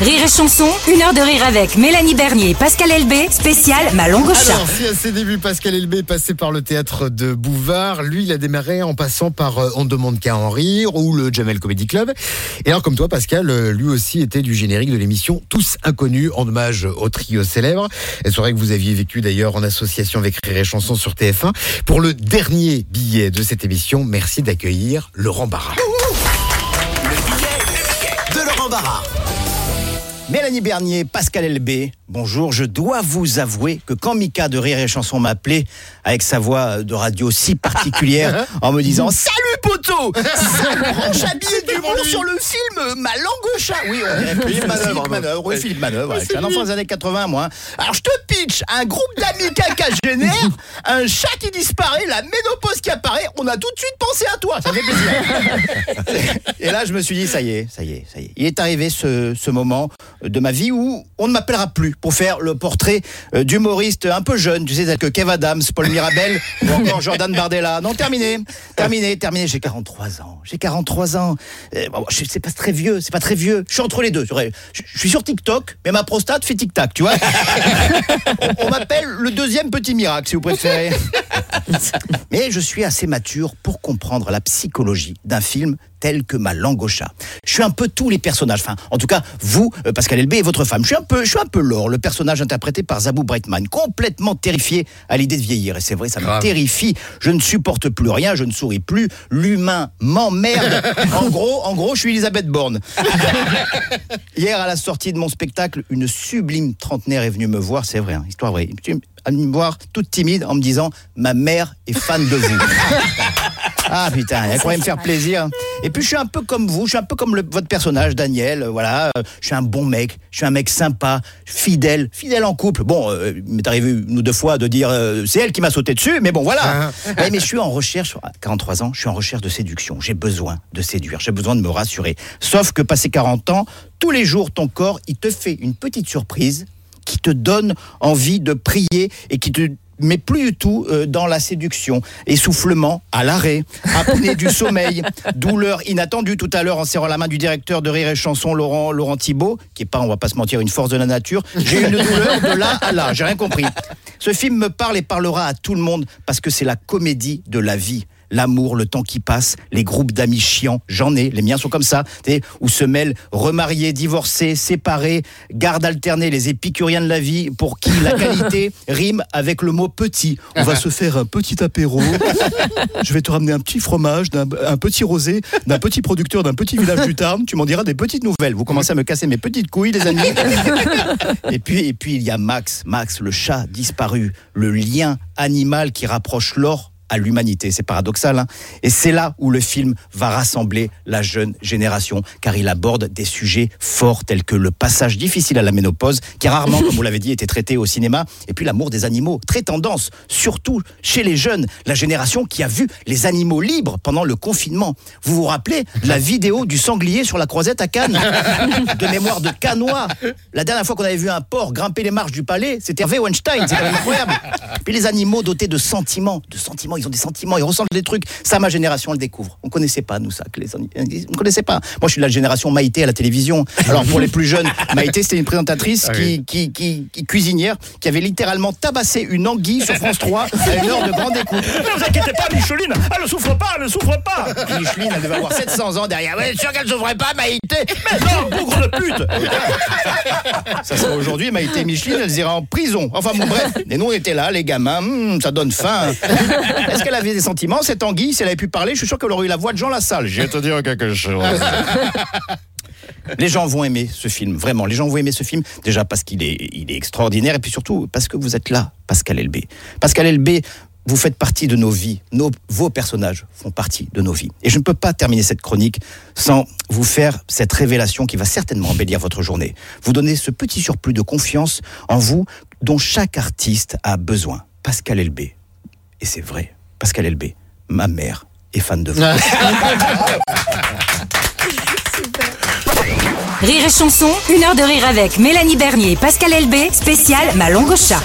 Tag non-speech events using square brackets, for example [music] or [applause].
Rire et chanson, une heure de rire avec Mélanie Bernier Pascal Elbé, spécial Ma longue au chat. Alors, si à ses débuts, Pascal Elbé est passé par le théâtre de Bouvard, lui, il a démarré en passant par euh, On ne demande qu'à en rire ou le Jamel Comedy Club. Et alors, comme toi, Pascal, euh, lui aussi était du générique de l'émission Tous Inconnus, en hommage au trio célèbre. Et c'est vrai que vous aviez vécu d'ailleurs en association avec Rire et Chanson sur TF1. Pour le dernier billet de cette émission, merci d'accueillir Laurent Barra. De Laurent Barra. Mélanie Bernier, Pascal Elbé, bonjour. Je dois vous avouer que quand Mika de Rire et Chanson m'appelait avec sa voix de radio si particulière [laughs] en me disant [laughs] Salut poteau J'habille du monde sur le film Ma langue au chat Oui, on dirait Philippe Manœuvre, Manœuvre, oui, Philippe Manœuvre. ouais. Je suis un enfant des années 80, moi. hein. Alors je te pitch un groupe d'amis quinquagénaires, [laughs] un chat qui disparaît, la ménopause qui apparaît. On a tout de suite pensé à toi. Ça fait plaisir. Et là, je me suis dit, ça y est, ça y est, ça y est. Il est arrivé ce, ce moment de ma vie où on ne m'appellera plus pour faire le portrait euh, d'humoriste un peu jeune, tu sais, tel que Kev Adams, Paul Mirabel [laughs] ou encore Jordan Bardella. Non, terminé, terminé, terminé. J'ai 43 ans, j'ai 43 ans. Euh, bon, c'est pas très vieux, c'est pas très vieux. Je suis entre les deux. Je, je suis sur TikTok, mais ma prostate fait tic-tac, tu vois. [laughs] on on m'appelle le deuxième petit miracle, si vous préférez. [laughs] Mais je suis assez mature pour comprendre la psychologie d'un film tel que Ma langue au chat. Je suis un peu tous les personnages. Enfin, en tout cas, vous, euh, Pascal Elbé et votre femme. Je suis un peu, je suis un peu Laure, le personnage interprété par Zabou Breitman, complètement terrifié à l'idée de vieillir. Et c'est vrai, ça me terrifie. Je ne supporte plus rien, je ne souris plus. L'humain m'emmerde. [laughs] En gros, en gros, je suis Elisabeth Borne. [laughs] Hier, à la sortie de mon spectacle, une sublime trentenaire est venue me voir, c'est vrai, hein, histoire vraie. Elle est venue me voir toute timide en me disant Ma mère est fan de vous. [laughs] ah putain, elle croyait me faire plaisir. Et puis je suis un peu comme vous, je suis un peu comme le- votre personnage, Daniel. euh, Voilà, euh, je suis un bon mec, je suis un mec sympa, fidèle, fidèle en couple. Bon, euh, il m'est arrivé une ou deux fois de dire euh, c'est elle qui m'a sauté dessus, mais bon voilà. Ouais, mais je suis en recherche, à 43 ans, je suis en recherche de séduction. J'ai besoin de séduire, j'ai besoin de me rassurer. Sauf que passé 40 ans, tous les jours, ton corps, il te fait une petite surprise qui te donne envie de prier et qui te met plus du tout euh, dans la séduction. Essoufflement à l'arrêt, apnée du sommeil, [laughs] douleur inattendue tout à l'heure en serrant la main du directeur de Rire et Chanson, Laurent, Laurent Thibault, qui est pas, on va pas se mentir, une force de la nature. J'ai une douleur de là à là, j'ai rien compris. Ce film me parle et parlera à tout le monde parce que c'est la comédie de la vie. L'amour, le temps qui passe, les groupes d'amis chiants, j'en ai, les miens sont comme ça, où se mêlent remariés, divorcés, séparés, gardes alternés, les épicuriens de la vie, pour qui la [laughs] qualité rime avec le mot petit. On va se faire un petit apéro, je vais te ramener un petit fromage, d'un- un petit rosé, d'un petit producteur d'un petit village du Tarn, tu m'en diras des petites nouvelles. Vous commencez à me casser mes petites couilles, les amis. [laughs] Et puis, et puis il y a Max, Max, le chat disparu, le lien animal qui rapproche l'or à l'humanité. C'est paradoxal. hein et c'est là où le film va rassembler la jeune génération, car il aborde des sujets forts tels que le passage difficile à la ménopause, qui rarement, comme vous l'avez dit, été traité au cinéma, et puis l'amour des animaux, très tendance, surtout chez les jeunes, la génération qui a vu les animaux libres pendant le confinement. Vous vous rappelez la vidéo du sanglier sur la croisette à Cannes? De mémoire de Canois. La dernière fois qu'on avait vu un porc grimper les marches du palais, c'était Hervé Weinstein, c'est incroyable. Puis les animaux dotés de sentiments, de sentiments, ils ont des sentiments, ils ressentent des trucs. Ça, ma génération, elle découvre. On connaissait pas, nous, ça. Que les, on connaissait pas. Moi, je suis de la génération Maïté à la télévision. Alors, pour les plus jeunes, [laughs] Maïté, c'était une présentatrice Ah qui, qui, qui, qui- cuisinière, qui avait littéralement tabassé une anguille sur France 3 à une heure de grande écoute. [laughs] Ne vous inquiétez pas, Micheline, elle ne souffre pas, elle ne souffre pas. Micheline, elle devait avoir 700 ans derrière. Ouais, sûr qu'elle s'ouvrait pas, Maïté. Mais non, bougre de pute. [laughs] Ça serait aujourd'hui, Maïté Micheline, elles iraient en prison. Enfin bon, bref. Et nous, on était là, les gamins, hum, ça donne faim. [laughs] Est-ce qu'elle avait des sentiments, cette anguille Si elle avait pu parler, je suis sûr qu'elle aurait eu la voix de Jean Lassalle. Je vais te dire quelque chose. Les gens vont aimer ce film, vraiment. Les gens vont aimer ce film, déjà parce qu'il est, il est extraordinaire, et puis surtout parce que vous êtes là, Pascal Elbé. Pascal Elbé, vous faites partie de nos vies. Nos, vos personnages font partie de nos vies. Et je ne peux pas terminer cette chronique sans vous faire cette révélation qui va certainement embellir votre journée. Vous donner ce petit surplus de confiance en vous dont chaque artiste a besoin. Pascal Elbé. Et c'est vrai, Pascal Elbé, ma mère est fan de vous. [laughs] Rire et chanson, une heure de rire avec Mélanie Bernier et Pascal Elbé, spécial Ma longue au chat.